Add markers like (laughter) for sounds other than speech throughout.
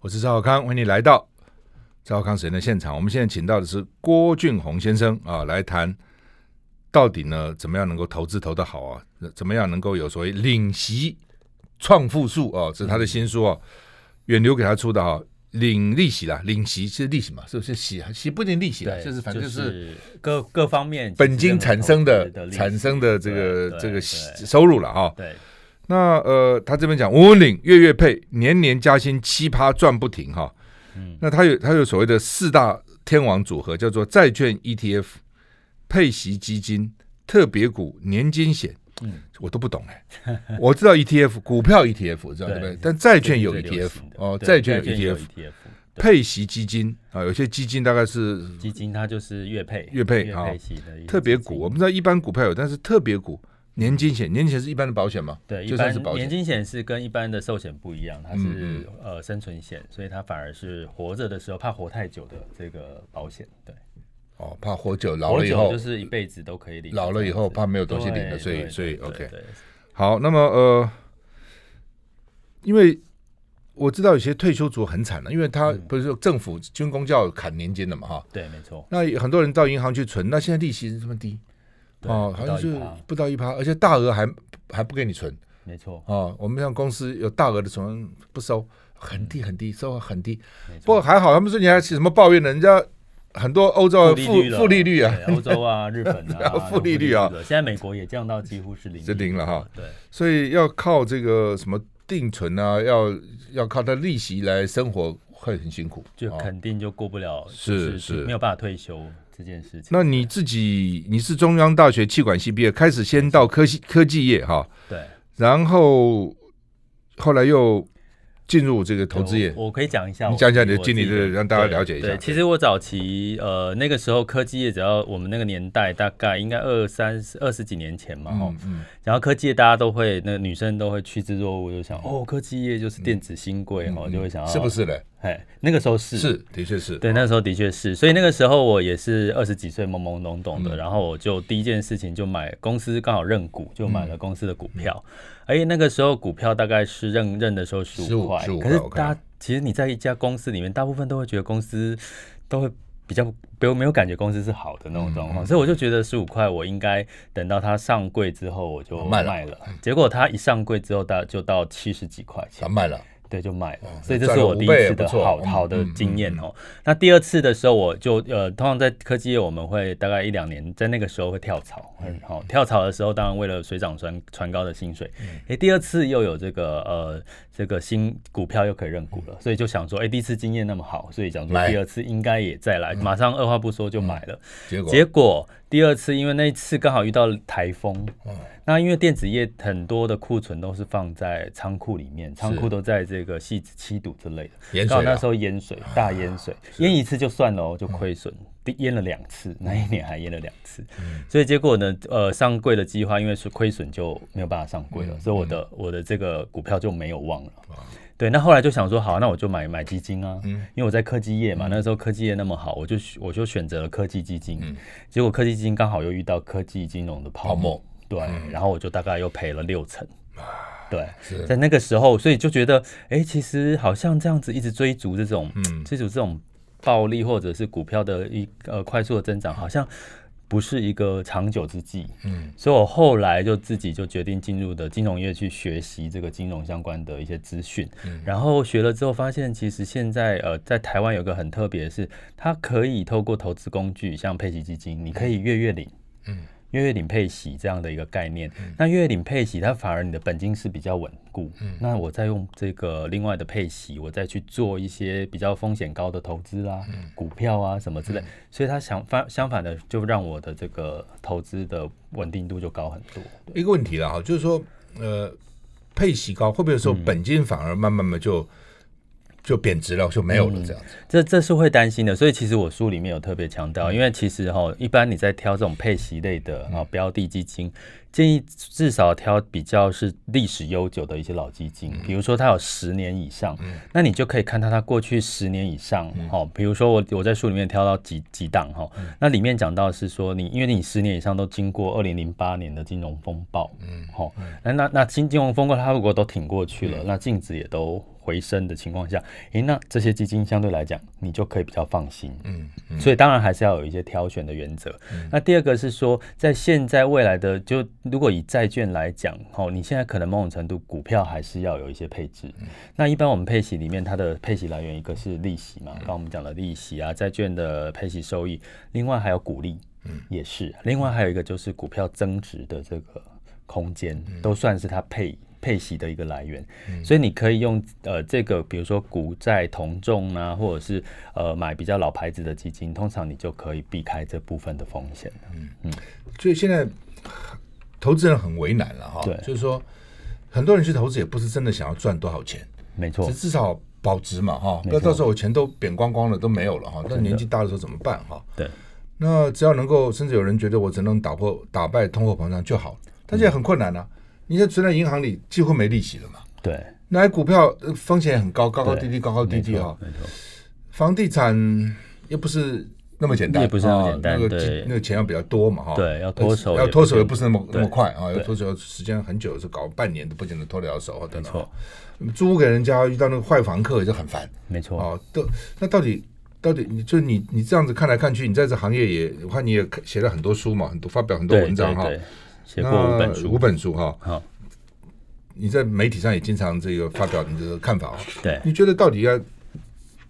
我是赵小康，欢迎你来到赵少康时间的现场。我们现在请到的是郭俊宏先生啊，来谈到底呢，怎么样能够投资投得好啊？怎么样能够有所谓领息创富术啊？这是他的新书啊，远流给他出的哈、啊，领利息啦，领息是利息嘛，是不是息息不一定利息啦，就是反正就是各各方面本金产生的产生的这个这个收入了哈。对。那呃，他这边讲稳稳领，月月配，年年加薪，七趴赚不停哈。嗯，那他有他有所谓的四大天王组合，叫做债券 ETF、配息基金、特别股、年金险。嗯，我都不懂哎、欸。(laughs) 我知道 ETF 股票 ETF 知道对不对？但债券有 ETF 哦，债券有 ETF，配息基金啊，有些基金大概是基金，它就是月配月配啊。特别股我们知道一般股票有，但是特别股。年金险，年金险是一般的保险吗？对，一般年金险是跟一般的寿险不一样，它是、嗯、呃生存险，所以它反而是活着的时候怕活太久的这个保险。对，哦，怕活久老了以后就是一辈子都可以领，老了以后怕没有东西领了，所以所以 OK。好，那么呃，因为我知道有些退休族很惨了，因为他不是说政府军工教砍年金的嘛，哈、嗯，对，没错。那很多人到银行去存，那现在利息是这么低。哦，好像是不到一趴，而且大额还还不给你存，没错。哦，我们像公司有大额的存不收，很低很低，收很低。不过还好，他们说你还什么抱怨呢？人家很多欧洲负负利率啊，欧洲啊、(laughs) 日本啊，负利率啊。现在美国也降到几乎是零，是零了哈。对，所以要靠这个什么定存啊，要要靠它利息来生活，会很辛苦，就肯定就过不了，是是没有办法退休。这件事情，那你自己你是中央大学气管系毕业，开始先到科技科技业哈，对，然后后来又。进入这个投资业，我可以讲一下，你讲讲你的经历，对，让大家了解一下。对，其实我早期呃那个时候科技业，只要我们那个年代，大概应该二三十二十几年前嘛，哈，嗯，然后科技业大家都会，那个女生都会趋之若鹜，就想哦，科技业就是电子新贵哈，就会想要是不是的？哎，那个时候是。是的确是。对，那时候的确是，所以那个时候我也是二十几岁懵懵懂懂的，然后我就第一件事情就买公司刚好认股，就买了公司的股票。哎，那个时候股票大概是认认的时候十五块，可是大家其实你在一家公司里面，大部分都会觉得公司都会比较没有没有感觉公司是好的那种状况，所以我就觉得十五块我应该等到它上柜之后我就卖了，结果它一上柜之后大就到七十几块钱，卖了。对，就买了，所以这是我第一次的好好的经验哦。那第二次的时候，我就呃，通常在科技业，我们会大概一两年，在那个时候会跳槽，很好。跳槽的时候，当然为了水涨船船高的薪水。哎，第二次又有这个呃，这个新股票又可以认股了，所以就想说，哎，第一次经验那么好，所以想说第二次应该也再来，马上二话不说就买了。结果结果第二次，因为那一次刚好遇到台风。那因为电子业很多的库存都是放在仓库里面，仓库都在这个汐止七堵之类的。刚好那时候淹水，大淹水，淹一次就算了哦，就亏损。淹了两次，那一年还淹了两次，所以结果呢，呃，上柜的计划因为是亏损就没有办法上柜了，所以我的我的这个股票就没有望了。对，那后来就想说，好，那我就买买基金啊，因为我在科技业嘛，那时候科技业那么好，我就我就选择了科技基金。结果科技基金刚好又遇到科技金融的泡沫。对，然后我就大概又赔了六成，对，在那个时候，所以就觉得，哎，其实好像这样子一直追逐这种，嗯，追逐这种暴利或者是股票的一呃快速的增长，好像不是一个长久之计，嗯，所以我后来就自己就决定进入的金融业去学习这个金融相关的一些资讯，嗯，然后学了之后发现，其实现在呃在台湾有个很特别的是，它可以透过投资工具，像配息基金，你可以月月领，嗯。月月月领配息这样的一个概念，嗯、那月月领配息，它反而你的本金是比较稳固。嗯、那我再用这个另外的配息，我再去做一些比较风险高的投资啦，嗯、股票啊什么之类，嗯、所以它相反相反的，就让我的这个投资的稳定度就高很多。一个问题了哈，就是说，呃，配息高会不会说本金反而慢慢的就？嗯就贬值了，就没有了这样子。嗯、这这是会担心的，所以其实我书里面有特别强调，嗯、因为其实哈，一般你在挑这种配息类的啊标的基金，嗯、建议至少挑比较是历史悠久的一些老基金，嗯、比如说它有十年以上，嗯、那你就可以看到它过去十年以上哈，嗯、比如说我我在书里面挑到几几档哈，嗯、那里面讲到是说你因为你十年以上都经过二零零八年的金融风暴，嗯，好，那那那金金融风暴它如果都挺过去了，嗯、那净值也都。回升的情况下，诶，那这些基金相对来讲，你就可以比较放心。嗯，嗯，所以当然还是要有一些挑选的原则。嗯、那第二个是说，在现在未来的，就如果以债券来讲，哦，你现在可能某种程度股票还是要有一些配置。嗯、那一般我们配息里面，它的配息来源一个是利息嘛，刚刚我们讲的利息啊，债券的配息收益，另外还有股利，嗯，也是。另外还有一个就是股票增值的这个空间，都算是它配。配息的一个来源，嗯、所以你可以用呃这个，比如说股债同重啊，或者是呃买比较老牌子的基金，通常你就可以避开这部分的风险。嗯。嗯，所以现在投资人很为难了哈，对，就是说很多人去投资也不是真的想要赚多少钱，没错，至少保值嘛哈，不要到时候我钱都贬光光了都没有了哈，那年纪大的时候怎么办哈？对，那只要能够，甚至有人觉得我只能打破打败通货膨胀就好，但现在很困难啊。你现在存在银行里几乎没利息了嘛？对，那股票风险也很高，高高低低，高高低低哈。房地产又不是那么简单，也不是那么简单。那个那个钱要比较多嘛哈。对，要脱手，要脱手也不是那么那么快啊，要脱手时间很久，是搞半年都不见得脱得了手等等。没错，租屋给人家遇到那个坏房客也是很烦。没错啊，都那到底到底你就你你这样子看来看去，你在这行业也我看你也写了很多书嘛，很多发表很多文章哈。写过五本书，五本书哈。好，你在媒体上也经常这个发表你的看法哦。对，你觉得到底要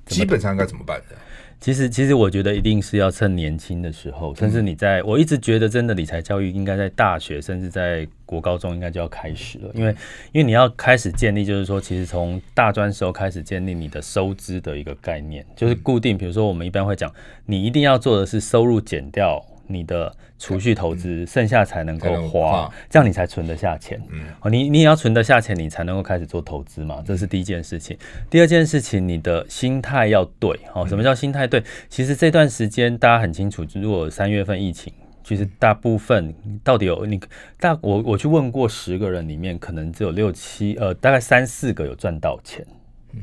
基本上应该怎么办呢？其实，其实我觉得一定是要趁年轻的时候，甚至你在，我一直觉得真的理财教育应该在大学，甚至在国高中应该就要开始了，因为，因为你要开始建立，就是说，其实从大专时候开始建立你的收支的一个概念，就是固定，比如说我们一般会讲，你一定要做的是收入减掉。你的储蓄投资，嗯、剩下才能够花，这样你才存得下钱。嗯，你你也要存得下钱，你才能够开始做投资嘛，这是第一件事情。第二件事情，你的心态要对。哦，什么叫心态对？其实这段时间大家很清楚，如果三月份疫情，其实大部分到底有你大我我去问过十个人里面，可能只有六七呃，大概三四个有赚到钱。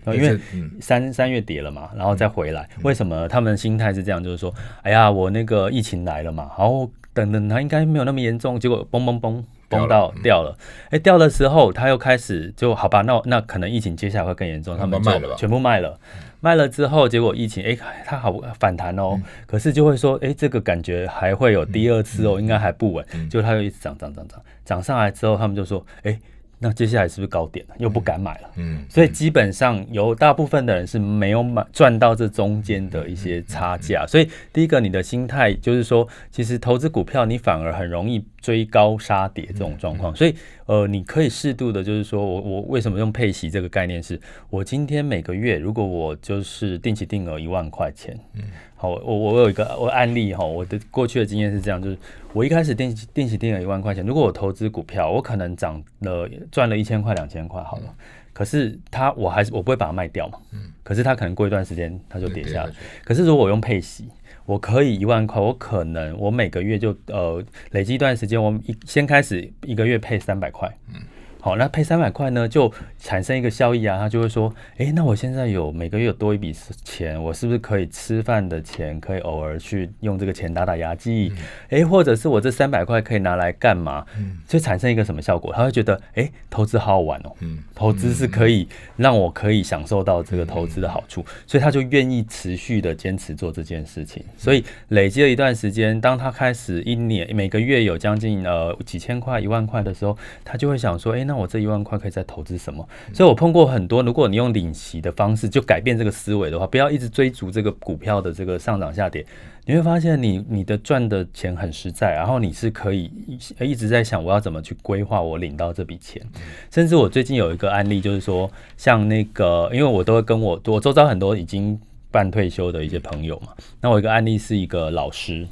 因为三三月跌了嘛，然后再回来，为什么他们的心态是这样？就是说，哎呀，我那个疫情来了嘛，然后等等，它应该没有那么严重，结果嘣嘣嘣嘣到掉了，哎，掉的时候他又开始就好吧，那那可能疫情接下来会更严重，他们就全部卖了，卖了之后，结果疫情哎，它好反弹哦，可是就会说，哎，这个感觉还会有第二次哦，应该还不稳，结果它又一直涨涨涨涨，涨上来之后，他们就说，哎。那接下来是不是高点了？又不敢买了。嗯，嗯，所以基本上有大部分的人是没有买赚到这中间的一些差价。所以第一个，你的心态就是说，其实投资股票你反而很容易追高杀跌这种状况。所以呃，你可以适度的，就是说我我为什么用配息这个概念是，我今天每个月如果我就是定期定额一万块钱，嗯。好我我有一个我案例哈，我的过去的经验是这样，就是我一开始定定期定了一万块钱，如果我投资股票，我可能涨了赚了一千块两千块好了，可是它我还是我不会把它卖掉嘛，嗯，可是它可能过一段时间它就跌下来，可是如果我用配息，我可以一万块，我可能我每个月就呃累积一段时间，我一先开始一个月配三百块，嗯。好，那配三百块呢，就产生一个效益啊，他就会说，哎、欸，那我现在有每个月有多一笔钱，我是不是可以吃饭的钱，可以偶尔去用这个钱打打牙祭？哎、嗯欸，或者是我这三百块可以拿来干嘛？嗯，就产生一个什么效果？他会觉得，哎、欸，投资好好玩哦，嗯，投资是可以让我可以享受到这个投资的好处，所以他就愿意持续的坚持做这件事情。所以累积了一段时间，当他开始一年每个月有将近呃几千块、一万块的时候，他就会想说，哎、欸，那那我这一万块可以再投资什么？所以我碰过很多，如果你用领息的方式就改变这个思维的话，不要一直追逐这个股票的这个上涨下跌，你会发现你你的赚的钱很实在，然后你是可以一直在想我要怎么去规划我领到这笔钱。甚至我最近有一个案例，就是说像那个，因为我都会跟我我周遭很多已经半退休的一些朋友嘛，那我一个案例是一个老师。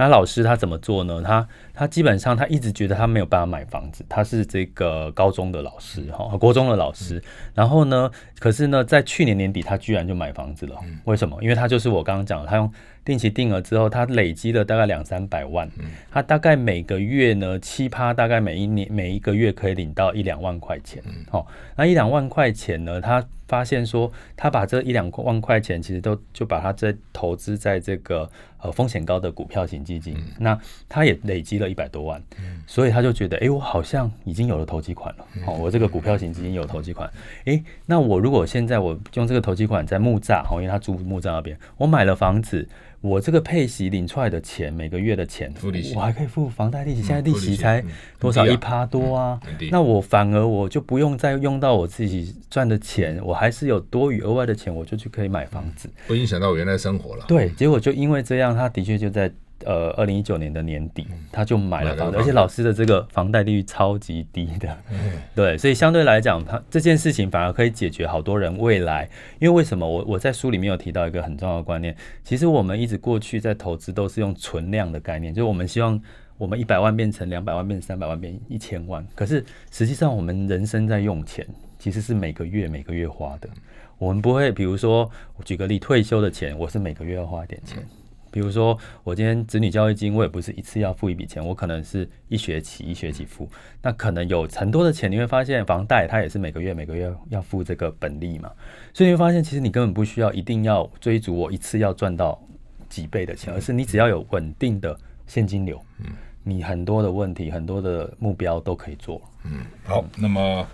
那老师他怎么做呢？他他基本上他一直觉得他没有办法买房子，他是这个高中的老师哈，国中的老师。然后呢，可是呢，在去年年底他居然就买房子了。为什么？因为他就是我刚刚讲的，他用定期定额之后，他累积了大概两三百万。他大概每个月呢，七趴，大概每一年每一个月可以领到一两万块钱。好，那一两万块钱呢，他发现说，他把这一两万块钱其实都就把它在投资在这个。呃风险高的股票型基金，嗯、那他也累积了一百多万，嗯、所以他就觉得，哎、欸，我好像已经有了投机款了。哦，我这个股票型基金有投机款，哎、欸，那我如果现在我用这个投机款在木栅，好，因为他住木栅那边，我买了房子。我这个配息领出来的钱，每个月的钱，我还可以付房贷利息。现在利息才多少一趴多啊？那我反而我就不用再用到我自己赚的钱，我还是有多余额外的钱，我就去可以买房子，不影响到我原来生活了。对，结果就因为这样，他的确就在。呃，二零一九年的年底，他就买了房子，而且老师的这个房贷利率超级低的，(laughs) 对，所以相对来讲，他这件事情反而可以解决好多人未来。因为为什么？我我在书里面有提到一个很重要的观念，其实我们一直过去在投资都是用存量的概念，就是我们希望我们一百万变成两百万，变成三百万，变一千万。可是实际上，我们人生在用钱，其实是每个月每个月花的。我们不会，比如说，我举个例，退休的钱，我是每个月要花一点钱。比如说，我今天子女教育金，我也不是一次要付一笔钱，我可能是一学期一学期付。那可能有很多的钱，你会发现房贷它也是每个月每个月要付这个本利嘛，所以你会发现其实你根本不需要一定要追逐我一次要赚到几倍的钱，而是你只要有稳定的现金流，嗯，你很多的问题很多的目标都可以做。嗯，好，那么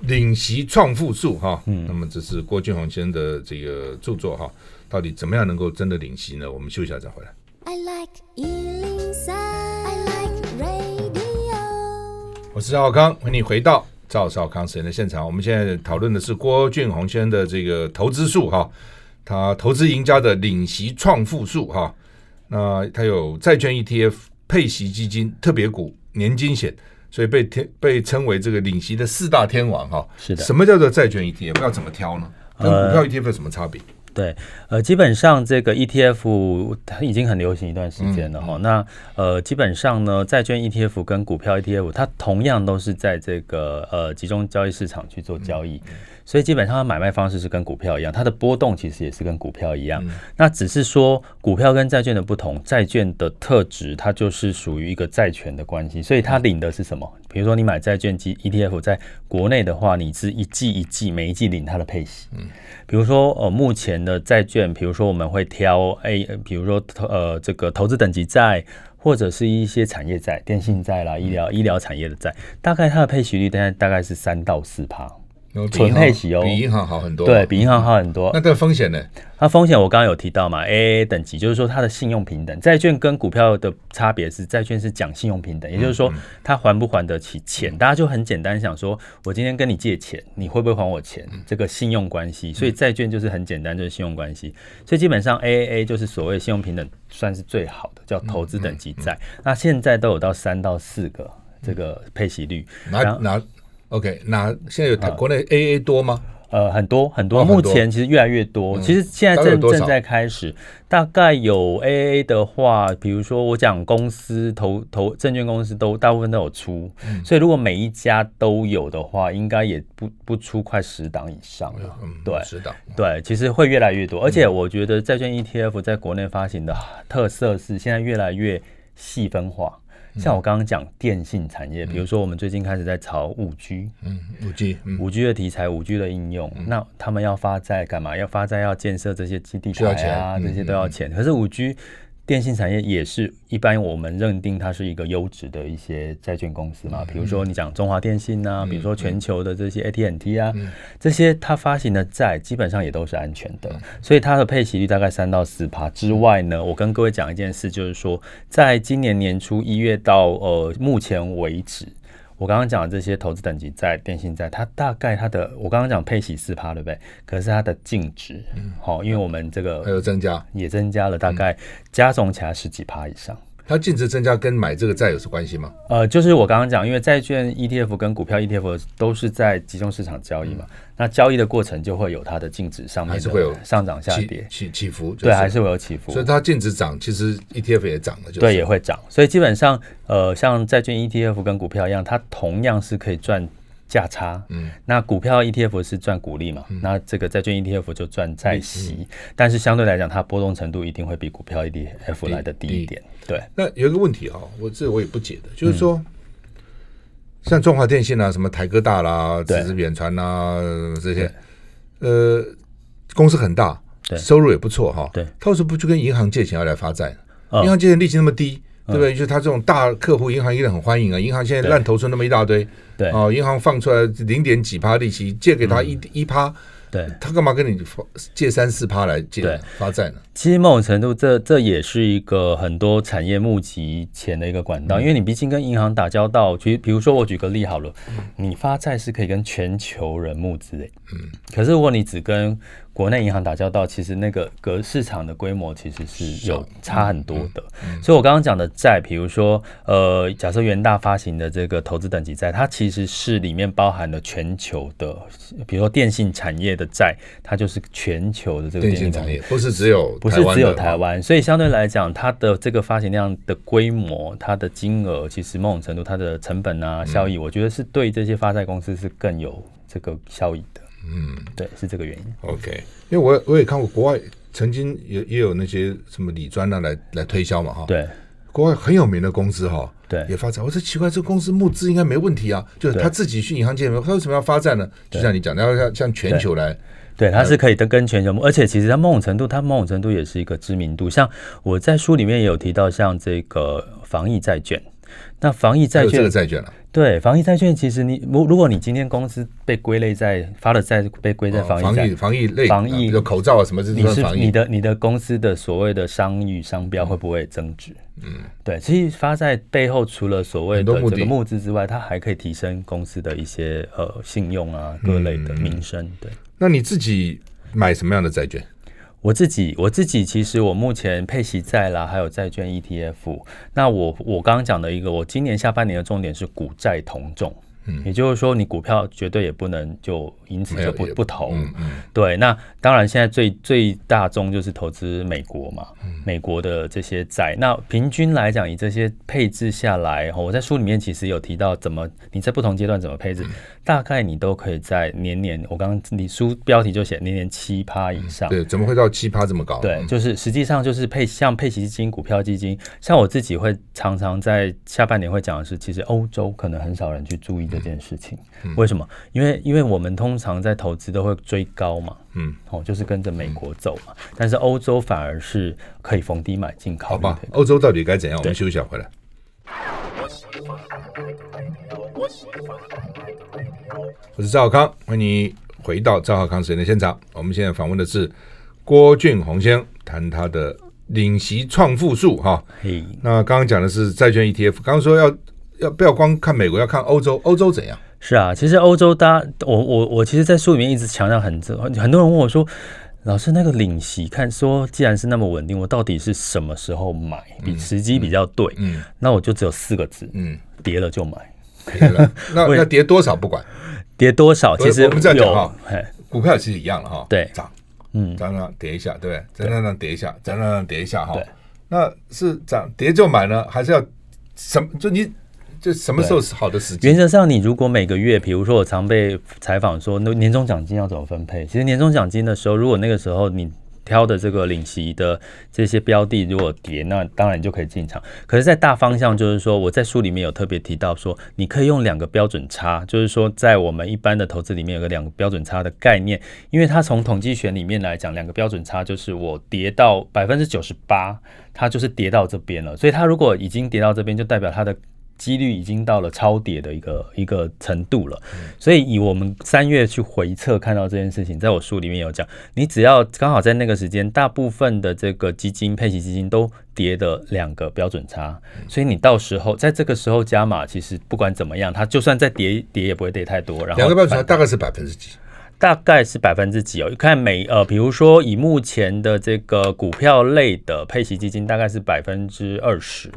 领息创富术哈，嗯，那么这是郭俊宏先生的这个著作哈。到底怎么样能够真的领息呢？我们休息一下再回来。I like 103, I like radio。我是赵少康，欢迎你回到赵少康时间的现场。我们现在讨论的是郭俊宏先生的这个投资术哈，他投资赢家的领息创富术哈。那他有债券 ETF、配息基金、特别股、年金险，所以被天被称为这个领息的四大天王哈。是的。什么叫做债券 ETF？要怎么挑呢？跟股票 ETF 有什么差别？呃对，呃，基本上这个 ETF 它已经很流行一段时间了哈。嗯、那呃，基本上呢，债券 ETF 跟股票 ETF，它同样都是在这个呃集中交易市场去做交易。嗯所以基本上，它买卖方式是跟股票一样，它的波动其实也是跟股票一样。嗯、那只是说股票跟债券的不同，债券的特质它就是属于一个债权的关系，所以它领的是什么？比如说你买债券基 ETF，在国内的话，你是一季一季每一季领它的配息。嗯，比如说呃目前的债券，比如说我们会挑 A，比如说呃这个投资等级债，或者是一些产业债、电信债啦、医疗医疗产业的债，大概它的配息率大概大概是三到四趴。纯配息哦，比银行好很多。对，比银行好很多。那这个风险呢？它风险我刚刚有提到嘛，AAA 等级就是说它的信用平等。债券跟股票的差别是，债券是讲信用平等，也就是说它还不还得起钱。大家就很简单想说，我今天跟你借钱，你会不会还我钱？这个信用关系。所以债券就是很简单，就是信用关系。所以基本上 AAA 就是所谓信用平等，算是最好的，叫投资等级债。那现在都有到三到四个这个配息率。拿拿。OK，那现在有国内 AA 多吗？呃，很多很多，目前其实越来越多。其实现在正正在开始，大概有 AA 的话，比如说我讲公司投投证券公司都大部分都有出，所以如果每一家都有的话，应该也不不出快十档以上了。对，十档。对，其实会越来越多，而且我觉得债券 ETF 在国内发行的特色是现在越来越细分化。像我刚刚讲电信产业，比如说我们最近开始在炒五 G，嗯，五 G，五 G 的题材，五 G 的应用，那他们要发债干嘛？要发债要建设这些基地台啊，这些都要钱。可是五 G。电信产业也是一般我们认定它是一个优质的一些债券公司嘛，比如说你讲中华电信啊，比如说全球的这些 AT&T 啊，这些它发行的债基本上也都是安全的，所以它的配息率大概三到四趴之外呢，我跟各位讲一件事，就是说在今年年初一月到呃目前为止。我刚刚讲的这些投资等级债、电信债，它大概它的，我刚刚讲配息四趴，对不对？可是它的净值，好、嗯，因为我们这个还有增加，也增加了，大概加总起来十几趴以上。它净值增加跟买这个债有什么关系吗？呃，就是我刚刚讲，因为债券 ETF 跟股票 ETF 都是在集中市场交易嘛，嗯、那交易的过程就会有它的净值上面还是会有上涨下跌起起伏，对，还是会有起伏。所以它净值涨，其实 ETF 也涨了，就是，对，也会涨。所以基本上，呃，像债券 ETF 跟股票一样，它同样是可以赚。价差，嗯，那股票 ETF 是赚股利嘛，嗯、那这个债券 ETF 就赚债息，嗯、但是相对来讲，它波动程度一定会比股票 ETF 来的低一点。对，那有一个问题哈，我这我也不解的，就是说，嗯、像中华电信啊，什么台哥大啦、只是远传啊这些，呃，公司很大，收入也不错哈。对，他为什么不去跟银行借钱要来发债？银行借钱利息那么低，对不对？就是他这种大客户，银行一定很欢迎啊。银行现在烂头村那么一大堆，对哦，银行放出来零点几趴利息，借给他一一趴。对，他干嘛跟你借三四趴来借发债呢？其实某种程度，这这也是一个很多产业募集钱的一个管道，嗯、因为你毕竟跟银行打交道。其实，比如说我举个例好了，嗯、你发债是可以跟全球人募资的，嗯，可是如果你只跟国内银行打交道，其实那个隔市场的规模其实是有差很多的。嗯嗯、所以，我刚刚讲的债，比如说，呃，假设元大发行的这个投资等级债，它其实是里面包含了全球的，比如说电信产业的债，它就是全球的这个电信产业，不是只有不是只有台湾。所以，相对来讲，它的这个发行量的规模，它的金额，其实某种程度它的成本啊、效益，嗯、我觉得是对这些发债公司是更有这个效益的。嗯，对，是这个原因。OK，因为我我也看过国外曾经也也有那些什么理专啊来来推销嘛哈。对，国外很有名的公司哈，对，也发展。我说奇怪，这个公司募资应该没问题啊，就是他自己去银行借，他为什么要发债呢？就像你讲的，要向向全球来，对，它是可以跟跟全球，而且其实他某种程度，它某种程度也是一个知名度。像我在书里面也有提到，像这个防疫债券，那防疫债券这个债券了。对，防疫债券其实你如如果你今天公司被归类在发的债被归在防疫防疫防疫类防疫的口罩啊什么，你是你的你的公司的所谓的商誉商标会不会增值？嗯，对，其实发债背后除了所谓的这个募资之外，它还可以提升公司的一些呃信用啊各类的名声。对，那你自己买什么样的债券？我自己，我自己其实我目前配息债啦，还有债券 ETF。那我我刚刚讲的一个，我今年下半年的重点是股债同重。嗯，也就是说，你股票绝对也不能就因此就不不投。嗯嗯。对，那当然现在最最大宗就是投资美国嘛，美国的这些债。那平均来讲，以这些配置下来，我在书里面其实有提到怎么你在不同阶段怎么配置，大概你都可以在年年，我刚刚你书标题就写年年七趴以上。对，怎么会到七趴这么高？对，就是实际上就是配像配息基金、股票基金，像我自己会常常在下半年会讲的是，其实欧洲可能很少人去注意。这件事情，为什么？因为因为我们通常在投资都会追高嘛，嗯，哦，就是跟着美国走嘛。但是欧洲反而是可以逢低买进，好吧？欧洲到底该怎样？我们休息一下回来。我是赵浩康，欢迎你回到赵浩康时间的现场。我们现在访问的是郭俊宏先生，谈他的领息创富术哈。嘿，那刚刚讲的是债券 ETF，刚刚说要。要不要光看美国？要看欧洲。欧洲怎样？是啊，其实欧洲，大家，我我我，其实，在书里面一直强调很很很多人问我说，老师那个领息，看说既然是那么稳定，我到底是什么时候买，比时机比较对？嗯，嗯，那我就只有四个字，嗯，跌了就买。跌了，(laughs) 那那跌多少不管，跌多少其实我们这样讲哈，股票其实一样了哈，对，涨，嗯，涨涨跌一下，对不对？涨涨涨跌一下，涨涨涨跌一下哈，那是涨跌就买呢，还是要什么？就你。就什么时候是好的时机？原则上，你如果每个月，比如说我常被采访说，那年终奖金要怎么分配？其实年终奖金的时候，如果那个时候你挑的这个领息的这些标的如果跌，那当然你就可以进场。可是，在大方向就是说，我在书里面有特别提到说，你可以用两个标准差，就是说在我们一般的投资里面有个两个标准差的概念，因为它从统计学里面来讲，两个标准差就是我跌到百分之九十八，它就是跌到这边了。所以它如果已经跌到这边，就代表它的。几率已经到了超跌的一个一个程度了，所以以我们三月去回测看到这件事情，在我书里面有讲，你只要刚好在那个时间，大部分的这个基金配息基金都跌的两个标准差，所以你到时候在这个时候加码，其实不管怎么样，它就算再跌跌也不会跌太多。然后两个标准差大概是百分之几？大概是百分之几哦？看每呃，比如说以目前的这个股票类的配息基金，大概是百分之二十。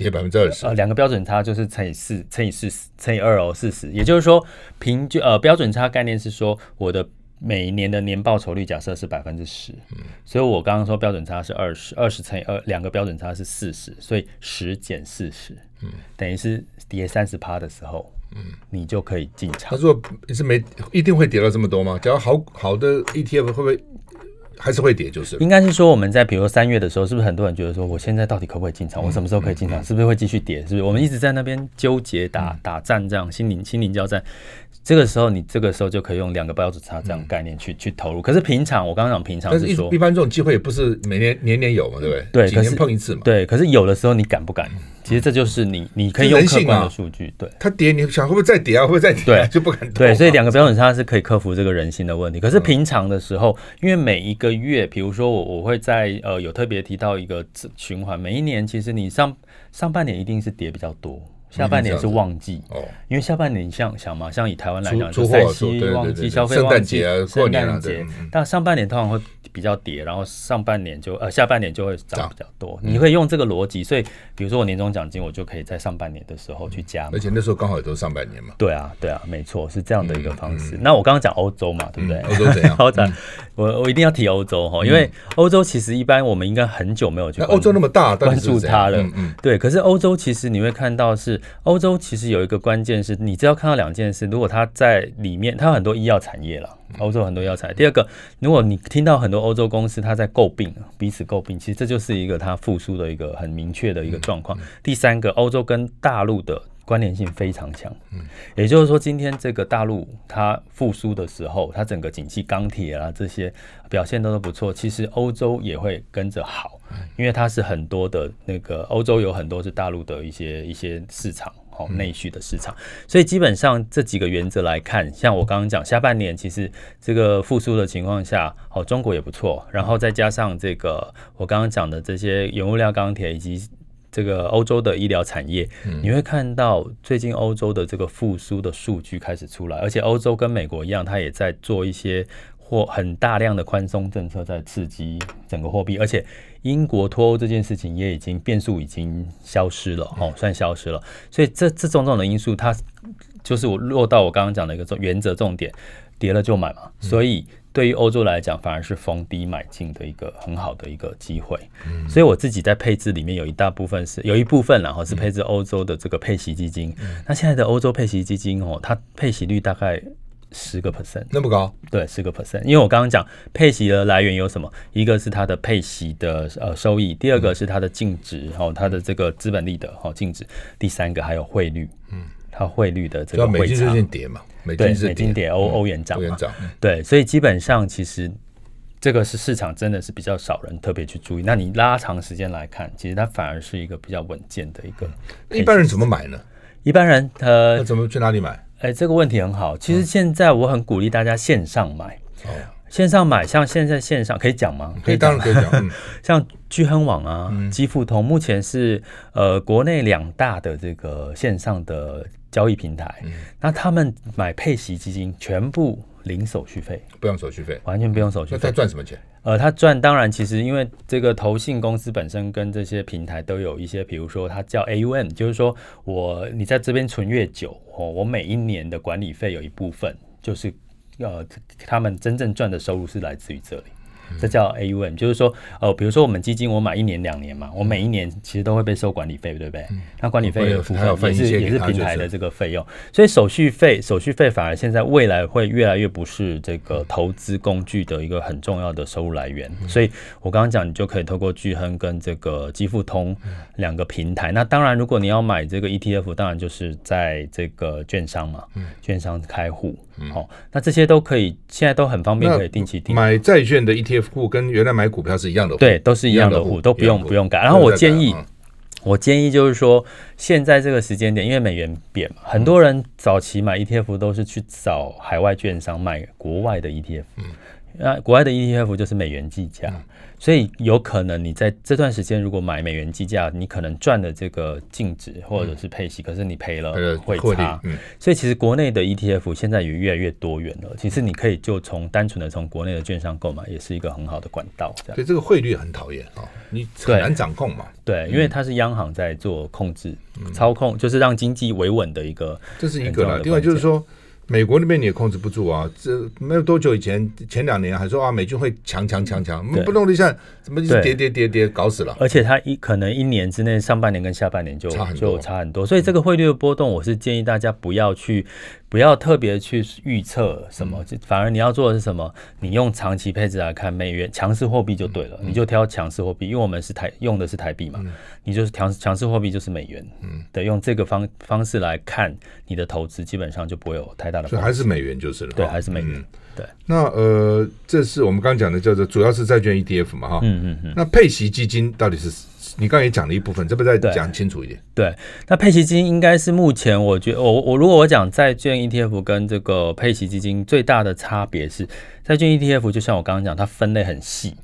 跌百分之二十，呃，两个标准差就是乘以四，乘以四十，乘以二哦，四十。也就是说，平均呃标准差概念是说，我的每一年的年报酬率假设是百分之十，所以我刚刚说标准差是二十，二十乘以二，两个标准差是四十，所以十减四十，嗯，等于是跌三十趴的时候，嗯，你就可以进场。他说是没一定会跌到这么多吗？假如好好的 ETF 会不会？还是会跌，就是应该是说我们在比如三月的时候，是不是很多人觉得说，我现在到底可不可以进场？我什么时候可以进场？是不是会继续跌？是不是？我们一直在那边纠结打打战，这样心灵心灵交战。这个时候，你这个时候就可以用两个标准差这样概念去去投入。可是平常，我刚刚讲平常是说，一般这种机会也不是每年年年有嘛，对不对？对，几年碰一次嘛。对，可是有的时候你敢不敢？其实这就是你，你可以用客观的数据。对，它跌，你想会不会再跌啊？会不会再跌？对，就不敢投。对，所以两个标准差是可以克服这个人性的问题。可是平常的时候，因为每一个月，比如说我我会在呃有特别提到一个循环，每一年其实你上上半年一定是跌比较多。下半年是旺季哦，因为下半年像想嘛，像以台湾来讲，就赛季旺季、消费旺季、圣诞节，但上半年通常会比较跌，然后上半年就呃下半年就会涨比较多。你会用这个逻辑，所以比如说我年终奖金，我就可以在上半年的时候去加嘛。而且那时候刚好也都是上半年嘛。对啊，对啊，没错，是这样的一个方式。那我刚刚讲欧洲嘛，对不对？欧洲怎样？(laughs) 我我一定要提欧洲哈，因为欧洲其实一般我们应该很久没有去。欧洲那么大，关注它了。嗯，对。可是欧洲其实你会看到是欧洲其实。有一个关键是，你只要看到两件事，如果它在里面，它有很多医药产业了，欧洲很多药材。第二个，如果你听到很多欧洲公司它在诟病，彼此诟病，其实这就是一个它复苏的一个很明确的一个状况。第三个，欧洲跟大陆的关联性非常强，也就是说，今天这个大陆它复苏的时候，它整个景气、钢铁啊这些表现都都不错，其实欧洲也会跟着好，因为它是很多的那个欧洲有很多是大陆的一些一些市场。内需的市场，所以基本上这几个原则来看，像我刚刚讲，下半年其实这个复苏的情况下，好，中国也不错，然后再加上这个我刚刚讲的这些原物料、钢铁以及这个欧洲的医疗产业，你会看到最近欧洲的这个复苏的数据开始出来，而且欧洲跟美国一样，它也在做一些。或很大量的宽松政策在刺激整个货币，而且英国脱欧这件事情也已经变数已经消失了，哦，算消失了。所以这这种种的因素，它就是我落到我刚刚讲的一个重原则重点，跌了就买嘛。所以对于欧洲来讲，反而是逢低买进的一个很好的一个机会。所以我自己在配置里面有一大部分是有一部分然后是配置欧洲的这个配息基金。那现在的欧洲配息基金哦，它配息率大概。十个 percent 那么高？对，十个 percent。因为我刚刚讲配息的来源有什么？一个是它的配息的呃收益，第二个是它的净值，哦，它的这个资本利得哦净值，第三个还有汇率，嗯，它汇率的这个汇差。美金最近跌嘛？美金是美金跌，欧欧元涨嘛？欧元涨。对，所以基本上其实这个是市场真的是比较少人特别去注意。那你拉长时间来看，其实它反而是一个比较稳健的一个。一般人怎么买呢？一般人呃，怎么去哪里买？哎、欸，这个问题很好。其实现在我很鼓励大家线上买。哦，线上买，像现在线上可以讲吗？可以，当然可以讲。嗯、(laughs) 像聚亨网啊，基富通，目前是呃国内两大的这个线上的交易平台。嗯、那他们买配息基金，全部零手续费，不用手续费，完全不用手续费。那他赚什么钱？呃，他赚当然，其实因为这个投信公司本身跟这些平台都有一些，比如说它叫 AUM，就是说我你在这边存越久，哦，我每一年的管理费有一部分就是呃，他们真正赚的收入是来自于这里。这叫 AUM，就是说，呃，比如说我们基金，我买一年两年嘛，我每一年其实都会被收管理费，对不对？嗯、那管理费的部分也是也是平台的这个费用，所以手续费手续费反而现在未来会越来越不是这个投资工具的一个很重要的收入来源。嗯、所以我刚刚讲，你就可以透过聚亨跟这个基富通两个平台。那当然，如果你要买这个 ETF，当然就是在这个券商嘛，券商开户。好，那这些都可以，现在都很方便，可以定期定。买债券的 ETF 户跟原来买股票是一样的，对，都是一样的户，都不用不用改。然后我建议，我建议就是说，现在这个时间点，因为美元贬嘛，很多人早期买 ETF 都是去找海外券商买国外的 ETF，嗯，那国外的 ETF 就是美元计价。所以有可能你在这段时间如果买美元计价，你可能赚的这个净值或者是配息，可是你赔了汇差。所以其实国内的 ETF 现在也越来越多元了。其实你可以就从单纯的从国内的券商购买，也是一个很好的管道。所以这个汇率很讨厌啊，你很难掌控嘛。对，因为它是央行在做控制、操控，就是让经济维稳的一个。这是一个啦。另外就是说。美国那边你也控制不住啊！这没有多久以前，前两年还说啊，美军会强强强强，不动一下怎么一直跌跌跌跌，搞死了。而且它一可能一年之内，上半年跟下半年就差很多，就差很多。所以这个汇率的波动，我是建议大家不要去不要特别去预测什么，就反而你要做的是什么？你用长期配置来看，美元强势货币就对了，你就挑强势货币，因为我们是台用的是台币嘛，你就是强强势货币就是美元，嗯，对，用这个方方式来看你的投资，基本上就不会有太大的，所以还是美元就是了，对，还是美元，对。那呃，这是我们刚刚讲的叫做主要是债券 ETF 嘛，哈，嗯嗯嗯。那配息基金到底是？你刚才也讲了一部分，这不再讲清楚一点？对，那配息基金应该是目前我觉得，我我如果我讲债券 ETF 跟这个配息基金最大的差别是，债券 ETF 就像我刚刚讲，它分类很细，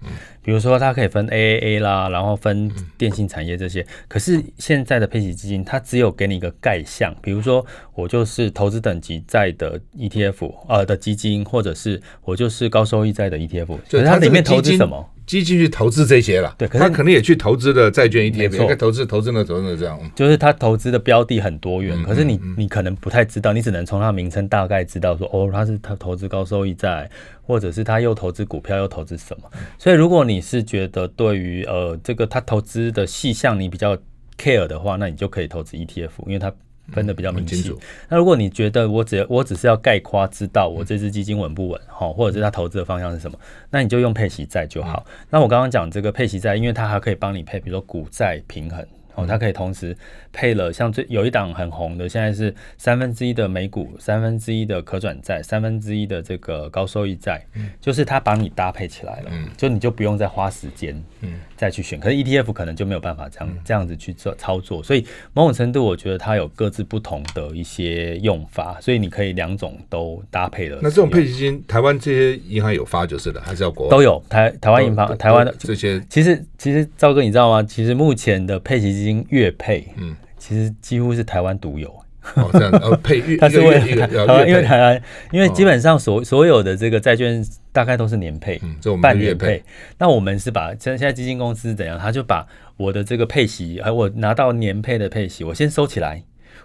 比如说它可以分 AAA 啦，然后分电信产业这些。可是现在的配息基金，它只有给你一个概项，比如说我就是投资等级债的 ETF 呃的基金，或者是我就是高收益债的 ETF，可是它里面投资什么？基金去投资这些了，对，可是他可能也去投资的债券 ETF，投资投资的投资的这样，就是他投资的标的很多元，嗯、可是你你可能不太知道，你只能从它名称大概知道说，哦，他是他投资高收益债，或者是他又投资股票又投资什么，所以如果你是觉得对于呃这个他投资的细项你比较 care 的话，那你就可以投资 ETF，因为它。分的比较明清楚。那如果你觉得我只我只是要概括知道我这支基金稳不稳，哈，或者是它投资的方向是什么，那你就用配息债就好。那我刚刚讲这个配息债，因为它还可以帮你配，比如说股债平衡。哦，它可以同时配了像最有一档很红的，现在是三分之一的美股，三分之一的可转债，三分之一的这个高收益债，嗯，就是它把你搭配起来了，嗯，就你就不用再花时间，嗯，再去选。可是 ETF 可能就没有办法这样这样子去做操作，所以某种程度我觉得它有各自不同的一些用法，所以你可以两种都搭配了。那这种配息基金，台湾这些银行有发就是了，还是要国外都有？台台湾银行，台湾的这些，其实其实赵哥你知道吗？其实目前的配息基金月配，嗯，其实几乎是台湾独有。哦，这样呃，配 (laughs) 月，它是为了因为台湾，因为基本上所所有的这个债券大概都是年配，嗯，半月配。那我们是把现现在基金公司怎样？他就把我的这个配息，而我拿到年配的配息，我先收起来，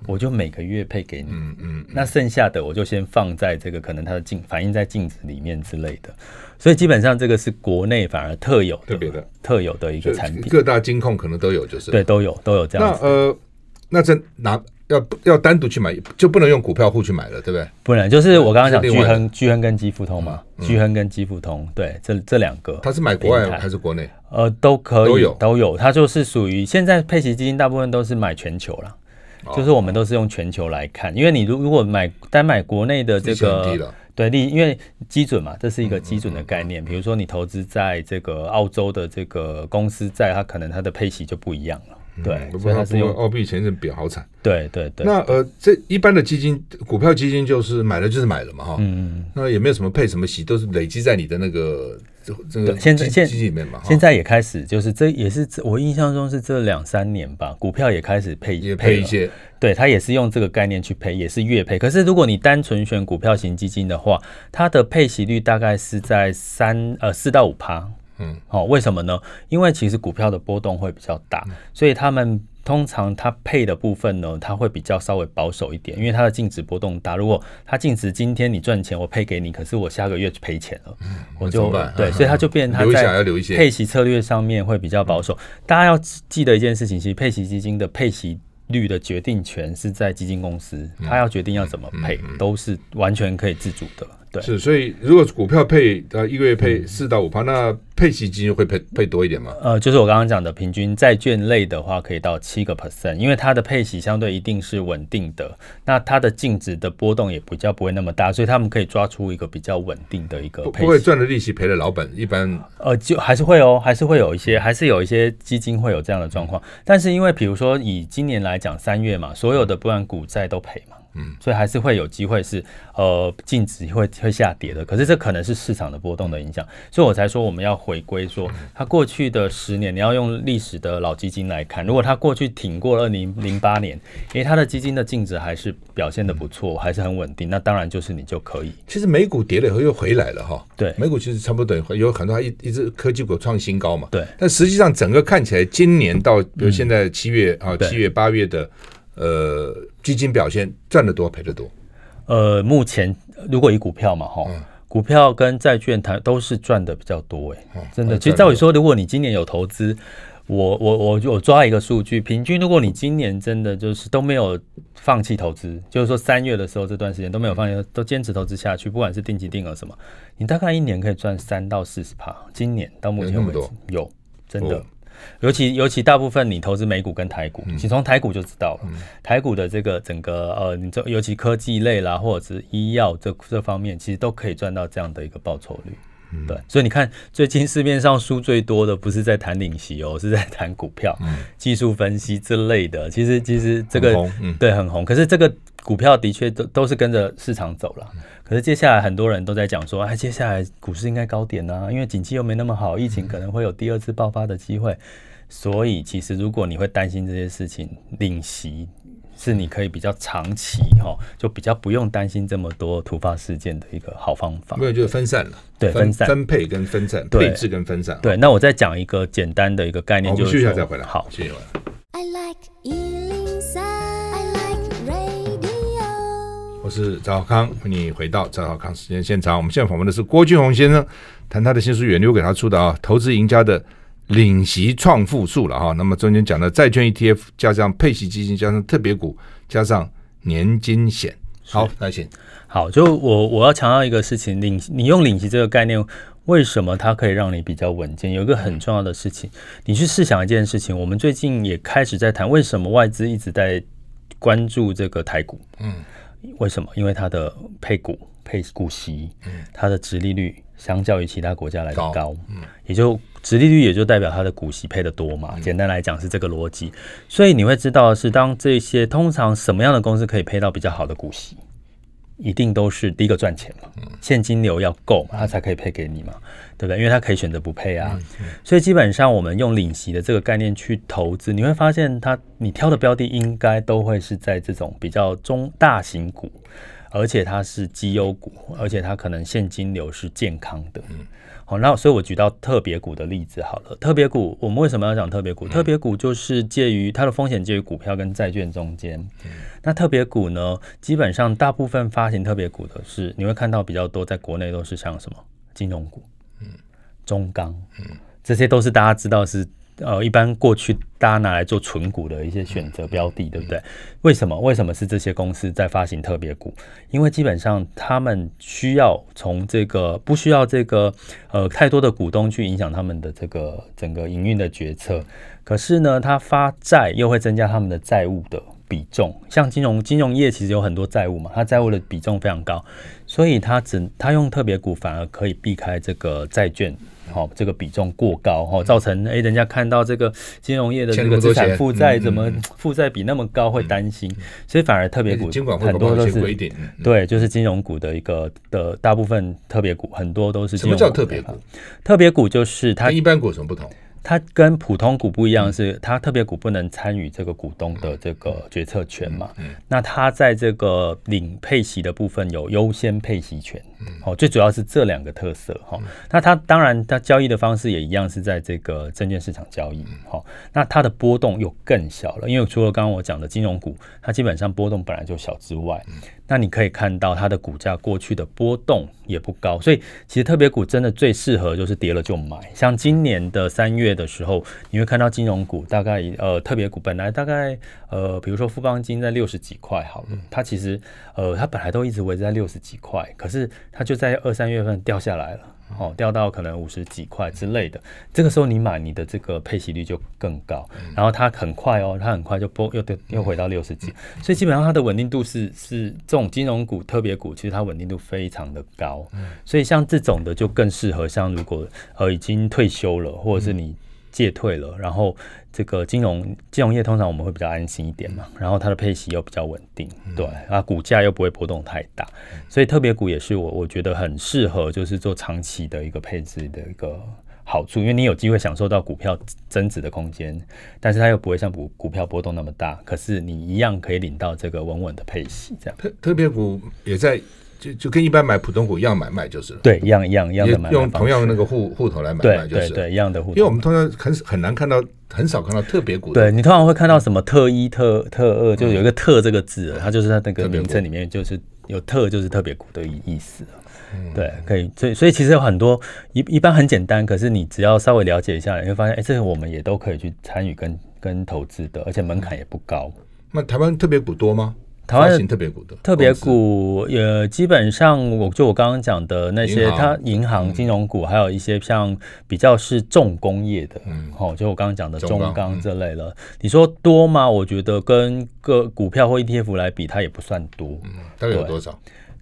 我就每个月配给你。嗯嗯。那剩下的我就先放在这个可能它的镜反映在镜子里面之类的。所以基本上这个是国内反而特有的、特别的、特有的一个产品，各大金控可能都有，就是对，都有都有这样。那呃，那这拿要要单独去买，就不能用股票户去买了，对不对？不能，就是我刚刚讲巨亨、巨亨跟基富通嘛，巨亨跟基富通，对，这这两个，他是买国外还是国内？呃，都可以，都有都有，它就是属于现在配息基金大部分都是买全球了，就是我们都是用全球来看，因为你如如果买单买国内的这个。对，利因为基准嘛，这是一个基准的概念。比如说，你投资在这个澳洲的这个公司在，它可能它的配息就不一样了。对，所以它是用澳币前阵比较好惨。对对对。那呃，这一般的基金、股票基金就是买了就是买了嘛，哈。嗯。那也没有什么配什么息，都是累积在你的那个这这个现在基金里面嘛。现在也开始，就是这也是我印象中是这两三年吧，股票也开始配也配一些。对，它也是用这个概念去配，也是月配。可是如果你单纯选股票型基金的话，它的配息率大概是在三呃四到五趴。嗯，好，为什么呢？因为其实股票的波动会比较大，所以他们通常它配的部分呢，它会比较稍微保守一点，因为它的净值波动大。如果它净值今天你赚钱，我配给你，可是我下个月赔钱了，嗯、我就对，所以它就变成它在配息策略上面会比较保守。大家要记得一件事情，其实配息基金的配息。率的决定权是在基金公司，他要决定要怎么配，都是完全可以自主的。对，是，所以如果股票配呃一个月配四到五趴，那配息基金会配配多一点吗？呃，就是我刚刚讲的，平均债券类的话可以到七个 percent，因为它的配息相对一定是稳定的，那它的净值的波动也比较不会那么大，所以他们可以抓出一个比较稳定的一个配息。不会赚了利息赔了老本，一般呃就还是会哦，还是会有一些，还是有一些基金会有这样的状况，但是因为比如说以今年来讲，三月嘛，所有的不然股债都赔嘛。嗯，所以还是会有机会是呃净值会会下跌的，可是这可能是市场的波动的影响，所以我才说我们要回归说，它过去的十年你要用历史的老基金来看，如果它过去挺过二零零八年，因为它的基金的净值还是表现的不错，还是很稳定，那当然就是你就可以。其实美股跌了以后又回来了哈，对，美股其实差不多有很多它一一直科技股创新高嘛，对，但实际上整个看起来今年到比如现在七月啊七月八月的。呃，基金表现赚得多赔得多。呃，目前如果以股票嘛，哈、嗯，股票跟债券它都是赚的比较多，哎、嗯，真的。其实照理说，如果你今年有投资，我我我我抓一个数据，平均如果你今年真的就是都没有放弃投资，就是说三月的时候这段时间都没有放弃，都坚持投资下去，不管是定期定额什么，你大概一年可以赚三到四十趴。今年到目前为止有，有真的。哦尤其尤其大部分你投资美股跟台股，你从台股就知道了。嗯、台股的这个整个呃，你这尤其科技类啦，或者是医药这这方面，其实都可以赚到这样的一个报酬率。嗯、对，所以你看最近市面上书最多的不是在谈领息哦，是在谈股票、嗯、技术分析之类的。其实其实这个对很红，可是这个股票的确都都是跟着市场走了。可是接下来很多人都在讲说，哎，接下来股市应该高点啊，因为景气又没那么好，疫情可能会有第二次爆发的机会。所以其实如果你会担心这些事情，领息是你可以比较长期哈，就比较不用担心这么多突发事件的一个好方法。没有就是分散了，对，分散分配跟分散，配置跟分散。对，那我再讲一个简单的一个概念，就是继续再回来。好，谢谢。I like 我是赵浩康，欢迎你回到赵浩康时间现场。我们现在访问的是郭俊宏先生，谈他的新书远流给他出的啊，投资赢家的领息创富数了哈。那么中间讲的债券 ETF 加上配息基金加上特别股加上年金险。好，那请。好，就我我要强调一个事情，领你用领息这个概念，为什么它可以让你比较稳健？有一个很重要的事情，你去试想一件事情，我们最近也开始在谈，为什么外资一直在关注这个台股？嗯。为什么？因为它的配股配股息，嗯它的殖利率相较于其他国家来的，高，嗯，也就殖利率也就代表它的股息配得多嘛。简单来讲是这个逻辑。所以你会知道的是，当这些通常什么样的公司可以配到比较好的股息？一定都是第一个赚钱嘛，现金流要够嘛，它才可以配给你嘛，对不对？因为它可以选择不配啊，所以基本上我们用领息的这个概念去投资，你会发现它你挑的标的应该都会是在这种比较中大型股，而且它是绩优股，而且它可能现金流是健康的。好，那所以我举到特别股的例子好了。特别股，我们为什么要讲特别股？特别股就是介于它的风险介于股票跟债券中间。那特别股呢，基本上大部分发行特别股的是，你会看到比较多，在国内都是像什么金融股、嗯中钢，嗯这些都是大家知道是。呃，一般过去大家拿来做存股的一些选择标的，对不对？为什么？为什么是这些公司在发行特别股？因为基本上他们需要从这个不需要这个呃太多的股东去影响他们的这个整个营运的决策。可是呢，他发债又会增加他们的债务的比重。像金融金融业其实有很多债务嘛，它债务的比重非常高，所以它只它用特别股反而可以避开这个债券。好，这个比重过高，哈，造成哎，人家看到这个金融业的这个资产负债怎么负债比那么高，会担心，所以反而特别股很多都是对，就是金融股的一个的大部分特别股很多都是。什么叫特别股？特别股就是它一般股有什么不同？它跟普通股不一样，是它特别股不能参与这个股东的这个决策权嘛？那它在这个领配息的部分有优先配息权。哦，最主要是这两个特色哈。那它当然它交易的方式也一样是在这个证券市场交易。好，那它的波动又更小了，因为除了刚刚我讲的金融股，它基本上波动本来就小之外。那你可以看到它的股价过去的波动也不高，所以其实特别股真的最适合就是跌了就买。像今年的三月的时候，你会看到金融股大概呃特别股本来大概呃比如说富邦金在六十几块好了，它其实呃它本来都一直维持在六十几块，可是它就在二三月份掉下来了。哦，掉到可能五十几块之类的，这个时候你买你的这个配息率就更高，然后它很快哦，它很快就波又又又回到六十几，所以基本上它的稳定度是是这种金融股特别股，其实它稳定度非常的高，所以像这种的就更适合像如果呃已经退休了，或者是你。借退了，然后这个金融金融业通常我们会比较安心一点嘛，然后它的配息又比较稳定，对，啊，股价又不会波动太大，所以特别股也是我我觉得很适合，就是做长期的一个配置的一个好处，因为你有机会享受到股票增值的空间，但是它又不会像股股票波动那么大，可是你一样可以领到这个稳稳的配息，这样。特特别股也在。就就跟一般买普通股一样买卖就是了，对，一样一样一样的买卖，用同样的那个户户头来买卖就是，对一样的户头。因为我们通常很很难看到，很少看到特别股。对，你通常会看到什么特一、特特二，就有一个“特”这个字，它就是它那个名称里面就是有“特”，就是特别股的意意思。嗯、对，可以。所以所以其实有很多一一般很简单，可是你只要稍微了解一下，你会发现，哎，这个我们也都可以去参与跟跟投资的，而且门槛也不高。那台湾特别股多吗？台湾型特别股的特别股，呃，基本上我就我刚刚讲的那些，它银行、金融股，还有一些像比较是重工业的，嗯，好，就我刚刚讲的中钢这类了。你说多吗？我觉得跟个股票或 ETF 来比，它也不算多。嗯，大概有多少？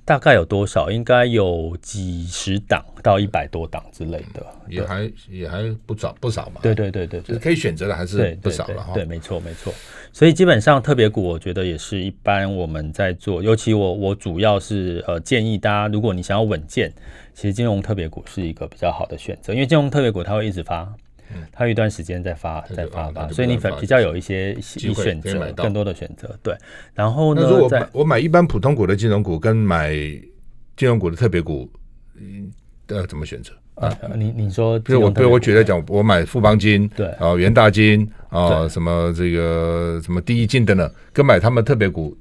大概有多少？应该有几十档到一百多档之类的，也还也还不少不少嘛。对对对对，就是可以选择的还是不少了哈。对，没错没错。所以基本上特别股，我觉得也是一般我们在做，尤其我我主要是呃建议大家，如果你想要稳健，其实金融特别股是一个比较好的选择，因为金融特别股它会一直发。它有一段时间在发，在发吧，所以你反比较有一些选择，更多的选择。对，然后呢，如果买我买一般普通股的金融股，跟买金融股的特别股，嗯，要怎么选择？啊，你你说，比如我，比如我举例讲，我买富邦金，对，啊，元大金，啊，什么这个什么第一金等等，跟买他们特别股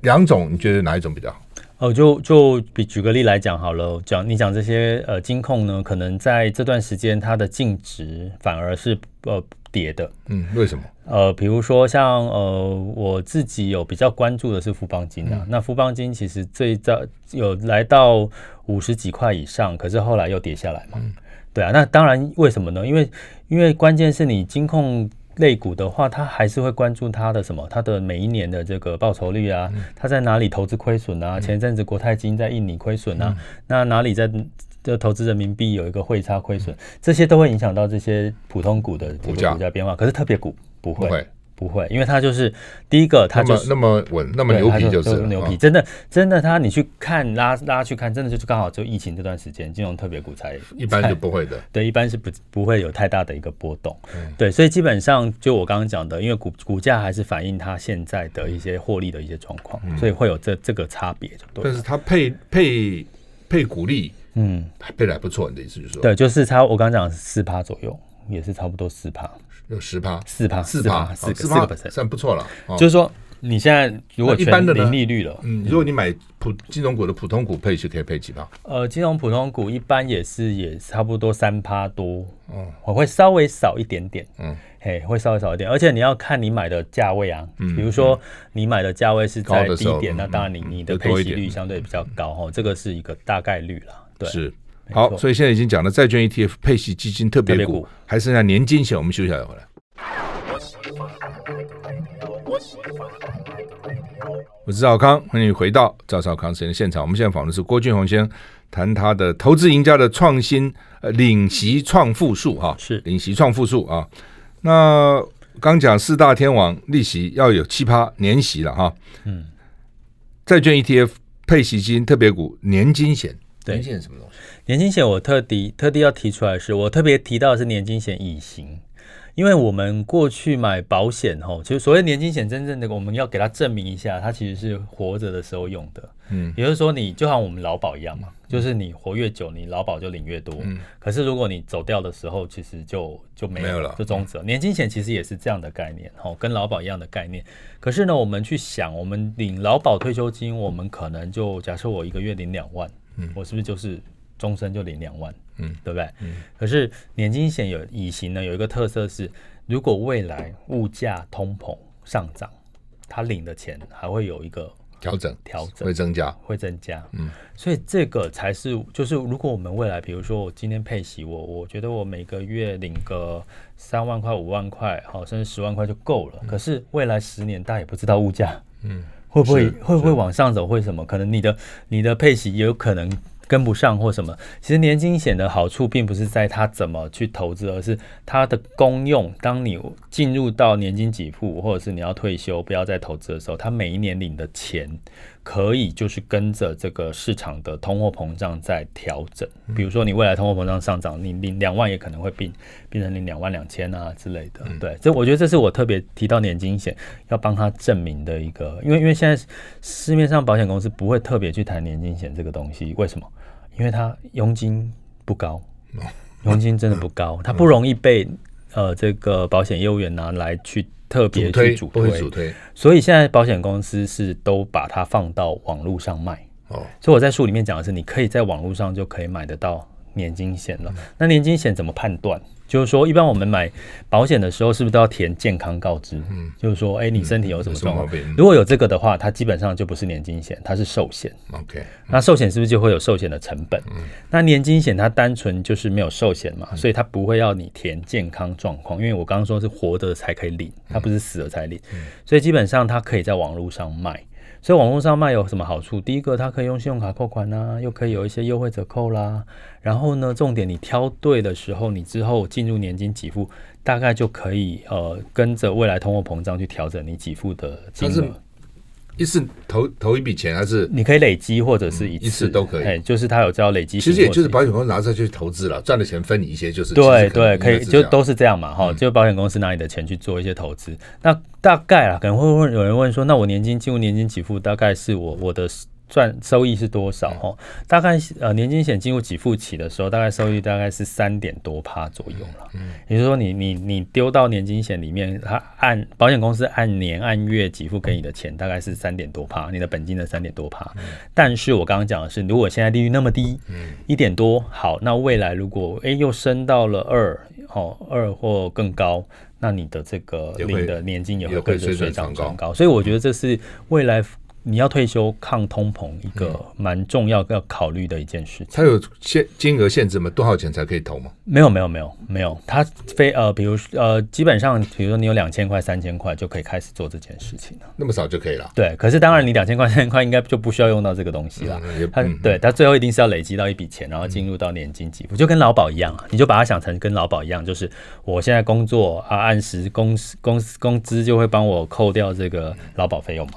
两种，你觉得哪一种比较好？哦，就就比举个例来讲好了，讲你讲这些呃金控呢，可能在这段时间它的净值反而是呃跌的。嗯，为什么？呃，比如说像呃我自己有比较关注的是富邦金啊，嗯、那富邦金其实最早有来到五十几块以上，可是后来又跌下来嘛。嗯、对啊，那当然为什么呢？因为因为关键是你金控。类股的话，它还是会关注它的什么？它的每一年的这个报酬率啊，它在哪里投资亏损啊？前一阵子国泰金在印尼亏损啊，那哪里在就投资人民币有一个汇差亏损？这些都会影响到这些普通股的股价变化。可是特别股不会。不会，因为它就是第一个，它就是那么稳，那么牛皮，就是牛皮，真的真的，它你去看拉拉去看，真的就是刚好就疫情这段时间，金融特别股才一般就不会的，对，一般是不不会有太大的一个波动，对，所以基本上就我刚刚讲的，因为股股价还是反映它现在的一些获利的一些状况，所以会有这这个差别，但是它配配配股利，嗯，配的还不错，你的意思就是说，对，就是差我刚刚讲四趴左右，也是差不多四趴。有十趴，四趴，四趴，四四个 percent，算不错了。就是说，你现在如果一般的零利率了，嗯，如果你买普金融股的普通股配，是可以配几趴？呃，金融普通股一般也是也差不多三趴多，嗯，我会稍微少一点点，嗯，嘿，会稍微少一点，而且你要看你买的价位啊，比如说你买的价位是在低点，那当然你你的配息率相对比较高哈，这个是一个大概率了，对，是。好，所以现在已经讲了债券 ETF、配息基金、特别股，还剩下年金险。我们休息一下再回来。我是赵康，欢迎回到赵少康时间现场。我们现在访问的是郭俊宏先生，谈他的投资赢家的创新呃领息创富术哈，是领息创富术啊。那刚讲四大天王利息要有七趴年息了哈，嗯，债券 ETF、配息基金、特别股、年金险，年金险什么东西？年金险我特地特地要提出来的是，我特别提到的是年金险乙型，因为我们过去买保险吼，其实所谓年金险真正的我们要给它证明一下，它其实是活着的时候用的，嗯，也就是说你就像我们劳保一样嘛，就是你活越久，你劳保就领越多，嗯，可是如果你走掉的时候，其实就就没有了，就终止了。年金险其实也是这样的概念，吼，跟劳保一样的概念。可是呢，我们去想，我们领劳保退休金，我们可能就假设我一个月领两万，嗯，我是不是就是？终身就领两万，嗯，对不对？嗯，可是年金险有乙型呢，有一个特色是，如果未来物价通膨上涨，他领的钱还会有一个调整，调整会增加，会增加，嗯，所以这个才是，就是如果我们未来，比如说我今天配息，我我觉得我每个月领个三万块、五万块，好，甚至十万块就够了。嗯，可是未来十年，大家也不知道物价，嗯，会不会会不会往上走？会什么？可能你的你的配息也有可能。跟不上或什么，其实年金险的好处并不是在它怎么去投资，而是它的功用。当你进入到年金给付，或者是你要退休不要再投资的时候，它每一年领的钱。可以就是跟着这个市场的通货膨胀在调整，比如说你未来通货膨胀上涨，你领两万也可能会变变成领两万两千啊之类的。对，这我觉得这是我特别提到年金险要帮他证明的一个，因为因为现在市面上保险公司不会特别去谈年金险这个东西，为什么？因为它佣金不高，(laughs) 佣金真的不高，它不容易被呃这个保险业务员拿来去。特别去主推，主推，所以现在保险公司是都把它放到网络上卖，哦，所以我在书里面讲的是，你可以在网络上就可以买得到年金险了。嗯、那年金险怎么判断？就是说，一般我们买保险的时候，是不是都要填健康告知？嗯，就是说，哎、欸，你身体有什么状况？嗯、如果有这个的话，它基本上就不是年金险，它是寿险。OK，、嗯、那寿险是不是就会有寿险的成本？嗯，那年金险它单纯就是没有寿险嘛，所以它不会要你填健康状况，因为我刚刚说是活的才可以领，它不是死了才领，所以基本上它可以在网络上卖。所以网络上卖有什么好处？第一个，它可以用信用卡扣款啊，又可以有一些优惠折扣啦。然后呢，重点你挑对的时候，你之后进入年金给付，大概就可以呃跟着未来通货膨胀去调整你给付的金额。一次投投一笔钱，还是你可以累积，或者是一次、嗯、一次都可以。哎就是他有叫累积，其实也就是保险公司拿出去投资了，赚的钱分你一些，就是对对，可以就都是这样嘛哈。就保险公司拿你的钱去做一些投资，嗯、那大概啊，可能会问有人问说，那我年金进入年金给付，大概是我我的。赚收益是多少？哈，大概呃年金险进入给付期的时候，大概收益大概是三点多趴左右了。嗯，也就是说你，你你你丢到年金险里面，它按保险公司按年按月给付给你的钱，大概是三点多趴，你的本金的三点多趴。嗯，但是我刚刚讲的是，如果现在利率那么低，嗯，一点多，好，那未来如果诶又升到了二，哦二或更高，那你的这个领的年金也会跟着水涨船高。所以我觉得这是未来。你要退休抗通膨一个蛮重要要考虑的一件事情。它有限金额限制吗？多少钱才可以投吗？没有没有没有没有，它非呃，比如呃，基本上比如说你有两千块、三千块就可以开始做这件事情了。那么少就可以了？对，可是当然你两千块、三千块应该就不需要用到这个东西了。嗯、它对它最后一定是要累积到一笔钱，然后进入到年金给付，就跟劳保一样啊，你就把它想成跟劳保一样，就是我现在工作啊，按时工工工资就会帮我扣掉这个劳保费用嘛。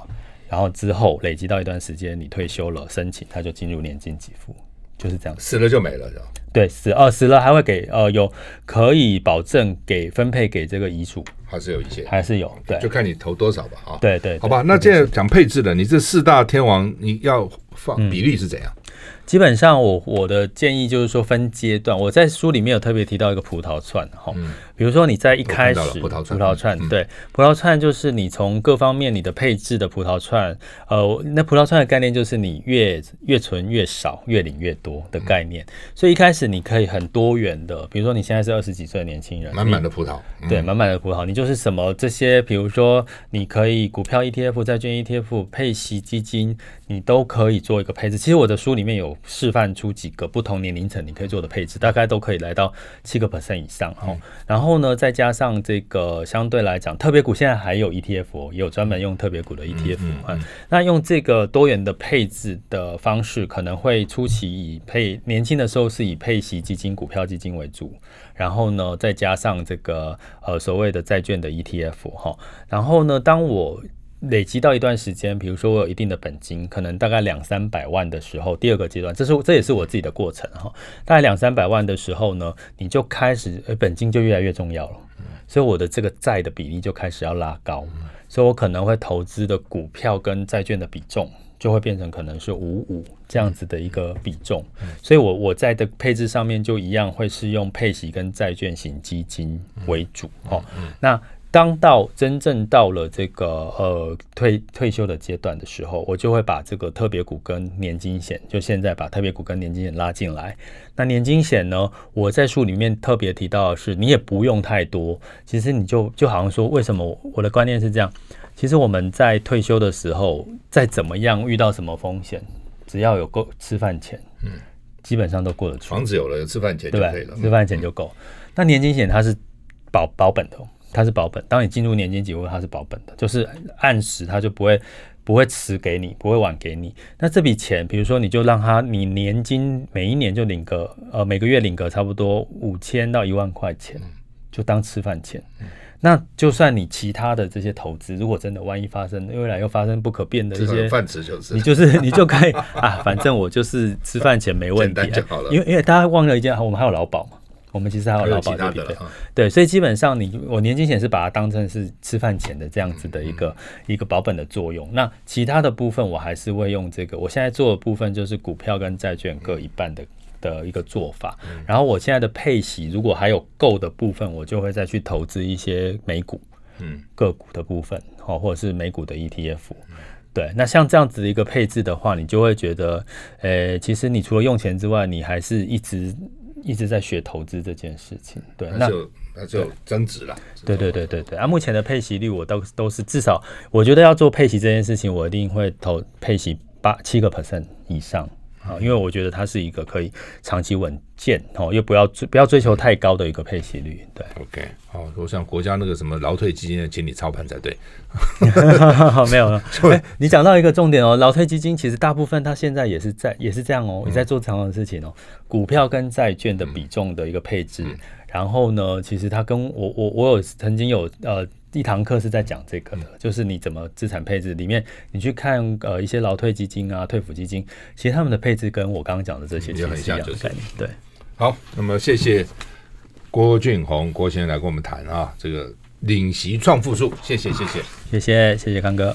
然后之后累积到一段时间，你退休了，申请他就进入年金给付，就是这样。死了就没了，是吧？对，死呃死了还会给呃有可以保证给分配给这个遗属，还是有一些，还是有，对，就看你投多少吧啊。对对，好吧。那现在讲配置了，你这四大天王你要放比例是怎样？嗯基本上我我的建议就是说分阶段，我在书里面有特别提到一个葡萄串哈，比如说你在一开始葡萄串，葡萄串对，葡萄串就是你从各方面你的配置的葡萄串，呃，那葡萄串的概念就是你越越存越少，越领越多的概念，所以一开始你可以很多元的，比如说你现在是二十几岁的年轻人，满满的葡萄，对，满满的葡萄，你就是什么这些，比如说你可以股票 ETF、债券 ETF、配息基金，你都可以做一个配置。其实我的书里面有。示范出几个不同年龄层你可以做的配置，大概都可以来到七个 percent 以上哈。然后呢，再加上这个相对来讲，特别股现在还有 ETF，也有专门用特别股的 ETF。那用这个多元的配置的方式，可能会初期以配年轻的时候是以配息基金、股票基金为主，然后呢，再加上这个呃所谓的债券的 ETF 哈。然后呢，当我累积到一段时间，比如说我有一定的本金，可能大概两三百万的时候，第二个阶段，这是这也是我自己的过程哈。大概两三百万的时候呢，你就开始，呃，本金就越来越重要了，所以我的这个债的比例就开始要拉高，所以我可能会投资的股票跟债券的比重就会变成可能是五五这样子的一个比重，所以我我在的配置上面就一样会是用配息跟债券型基金为主哈。那当到真正到了这个呃退退休的阶段的时候，我就会把这个特别股跟年金险，就现在把特别股跟年金险拉进来。那年金险呢，我在书里面特别提到的是，你也不用太多。其实你就就好像说，为什么我的观念是这样？其实我们在退休的时候，再怎么样遇到什么风险，只要有够吃饭钱，嗯，基本上都过得去。房子有了，有吃饭钱就可以了，吃饭钱就够。那年金险它是保保本的。它是保本，当你进入年金给付，它是保本的，就是按时它就不会不会迟给你，不会晚给你。那这笔钱，比如说你就让它，你年金每一年就领个呃每个月领个差不多五千到一万块钱，就当吃饭钱。那就算你其他的这些投资，如果真的万一发生未来又发生不可变的一些饭吃就是，你就是你就可以啊，反正我就是吃饭钱没问题，(laughs) 因为因为大家忘了一件，我们还有劳保嘛。我们其实还有劳保这笔费，对，所以基本上你我年金险是把它当成是吃饭钱的这样子的一个一个保本的作用。那其他的部分我还是会用这个，我现在做的部分就是股票跟债券各一半的的一个做法。然后我现在的配息如果还有够的部分，我就会再去投资一些美股，嗯，个股的部分，哦，或者是美股的 ETF。对，那像这样子的一个配置的话，你就会觉得，呃，其实你除了用钱之外，你还是一直一直在学投资这件事情。对，那就那就增值了。对对对对对。啊，目前的配息率我都都是至少，我觉得要做配息这件事情，我一定会投配息八七个 percent 以上。啊，因为我觉得它是一个可以长期稳健哦，又不要追不要追求太高的一个配息率。对，OK，好，我想国家那个什么劳退基金的，请你操盘才对。(laughs) 没有了。(laughs) 哎，你讲到一个重点哦，劳退基金其实大部分它现在也是在也是这样哦，也在做同样的事情哦，股票跟债券的比重的一个配置。嗯嗯、然后呢，其实它跟我我我有曾经有呃。一堂课是在讲这个的，就是你怎么资产配置。里面你去看呃一些劳退基金啊、退抚基金，其实他们的配置跟我刚刚讲的这些其实很像，就是对。好，那么谢谢郭俊宏郭先生来跟我们谈啊，这个领息创富术，谢谢谢谢谢谢谢谢康哥。